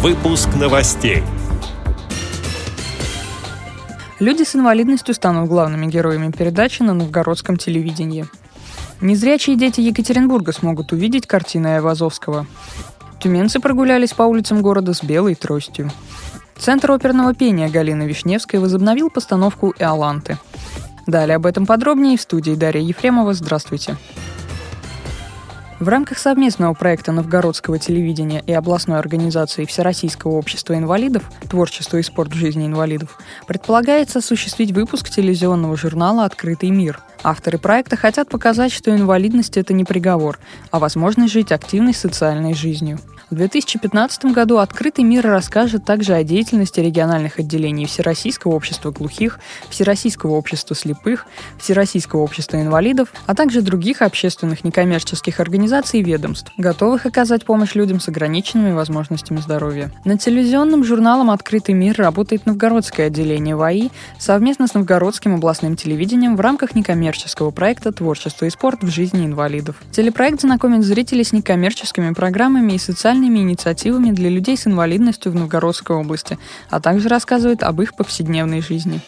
Выпуск новостей. Люди с инвалидностью станут главными героями передачи на новгородском телевидении. Незрячие дети Екатеринбурга смогут увидеть картины Айвазовского. Тюменцы прогулялись по улицам города с белой тростью. Центр оперного пения Галины Вишневской возобновил постановку «Иоланты». Далее об этом подробнее в студии Дарья Ефремова. Здравствуйте. В рамках совместного проекта новгородского телевидения и областной организации Всероссийского общества инвалидов «Творчество и спорт в жизни инвалидов» предполагается осуществить выпуск телевизионного журнала «Открытый мир». Авторы проекта хотят показать, что инвалидность – это не приговор, а возможность жить активной социальной жизнью. В 2015 году «Открытый мир» расскажет также о деятельности региональных отделений Всероссийского общества глухих, Всероссийского общества слепых, Всероссийского общества инвалидов, а также других общественных некоммерческих организаций и ведомств, готовых оказать помощь людям с ограниченными возможностями здоровья. Над телевизионным журналом «Открытый мир» работает новгородское отделение ВАИ совместно с новгородским областным телевидением в рамках некоммерческого проекта «Творчество и спорт в жизни инвалидов». Телепроект знакомит зрителей с некоммерческими программами и социальными инициативами для людей с инвалидностью в Новгородской области, а также рассказывает об их повседневной жизни.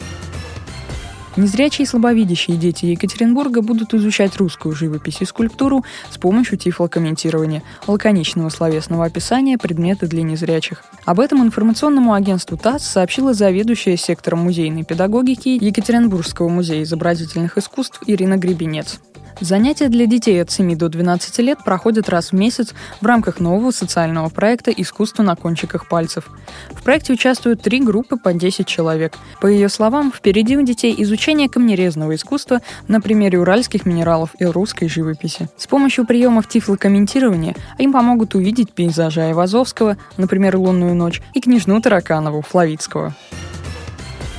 Незрячие и слабовидящие дети Екатеринбурга будут изучать русскую живопись и скульптуру с помощью тифлокомментирования, лаконичного словесного описания предмета для незрячих. Об этом информационному агентству ТАСС сообщила заведующая сектором музейной педагогики Екатеринбургского музея изобразительных искусств Ирина Гребенец. Занятия для детей от 7 до 12 лет проходят раз в месяц в рамках нового социального проекта «Искусство на кончиках пальцев». В проекте участвуют три группы по 10 человек. По ее словам, впереди у детей изучение камнерезного искусства на примере уральских минералов и русской живописи. С помощью приемов тифлокомментирования им помогут увидеть пейзажи Айвазовского, например, «Лунную ночь», и княжну Тараканову Флавицкого.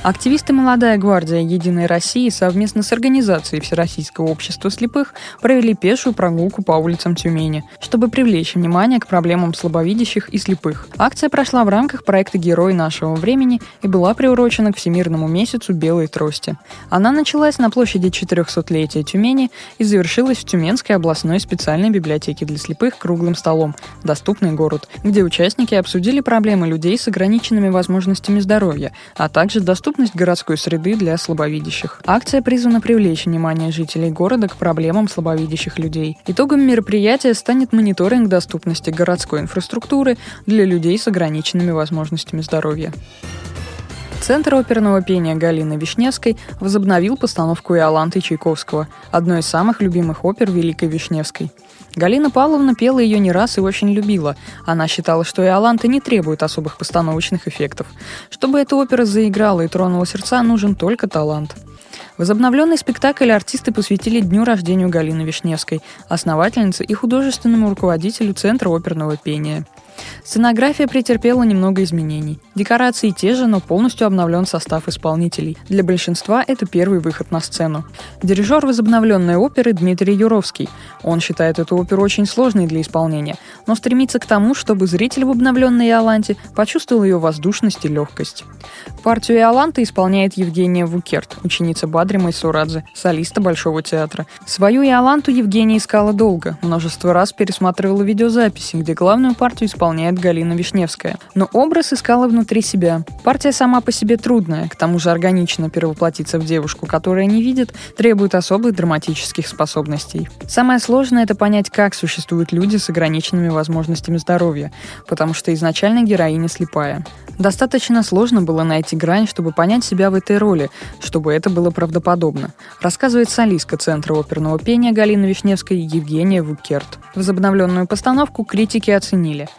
Активисты «Молодая гвардия Единой России» совместно с организацией Всероссийского общества слепых провели пешую прогулку по улицам Тюмени, чтобы привлечь внимание к проблемам слабовидящих и слепых. Акция прошла в рамках проекта «Герой нашего времени» и была приурочена к Всемирному месяцу белой трости. Она началась на площади 400-летия Тюмени и завершилась в Тюменской областной специальной библиотеке для слепых круглым столом «Доступный город», где участники обсудили проблемы людей с ограниченными возможностями здоровья, а также доступность доступность городской среды для слабовидящих. Акция призвана привлечь внимание жителей города к проблемам слабовидящих людей. Итогом мероприятия станет мониторинг доступности городской инфраструктуры для людей с ограниченными возможностями здоровья. Центр оперного пения Галины Вишневской возобновил постановку Иоланты Чайковского, одной из самых любимых опер Великой Вишневской. Галина Павловна пела ее не раз и очень любила. Она считала, что Иоланта не требует особых постановочных эффектов. Чтобы эта опера заиграла и тронула сердца, нужен только талант. Возобновленный спектакль артисты посвятили дню рождения Галины Вишневской, основательницы и художественному руководителю Центра оперного пения – Сценография претерпела немного изменений. Декорации те же, но полностью обновлен состав исполнителей. Для большинства это первый выход на сцену. Дирижер возобновленной оперы Дмитрий Юровский. Он считает эту оперу очень сложной для исполнения, но стремится к тому, чтобы зритель в обновленной Иоланте почувствовал ее воздушность и легкость. Партию Иоланты исполняет Евгения Вукерт, ученица Бадри Майсурадзе, солиста Большого театра. Свою Иоланту Евгения искала долго, множество раз пересматривала видеозаписи, где главную партию исполняет Галина Вишневская. Но образ искала внутри себя. Партия сама по себе трудная, к тому же органично перевоплотиться в девушку, которая не видит, требует особых драматических способностей. Самое сложное — это понять, как существуют люди с ограниченными возможностями здоровья, потому что изначально героиня слепая. Достаточно сложно было найти грань, чтобы понять себя в этой роли, чтобы это было правдоподобно, рассказывает солистка Центра оперного пения Галины Вишневской Евгения Вукерт. Возобновленную постановку критики оценили —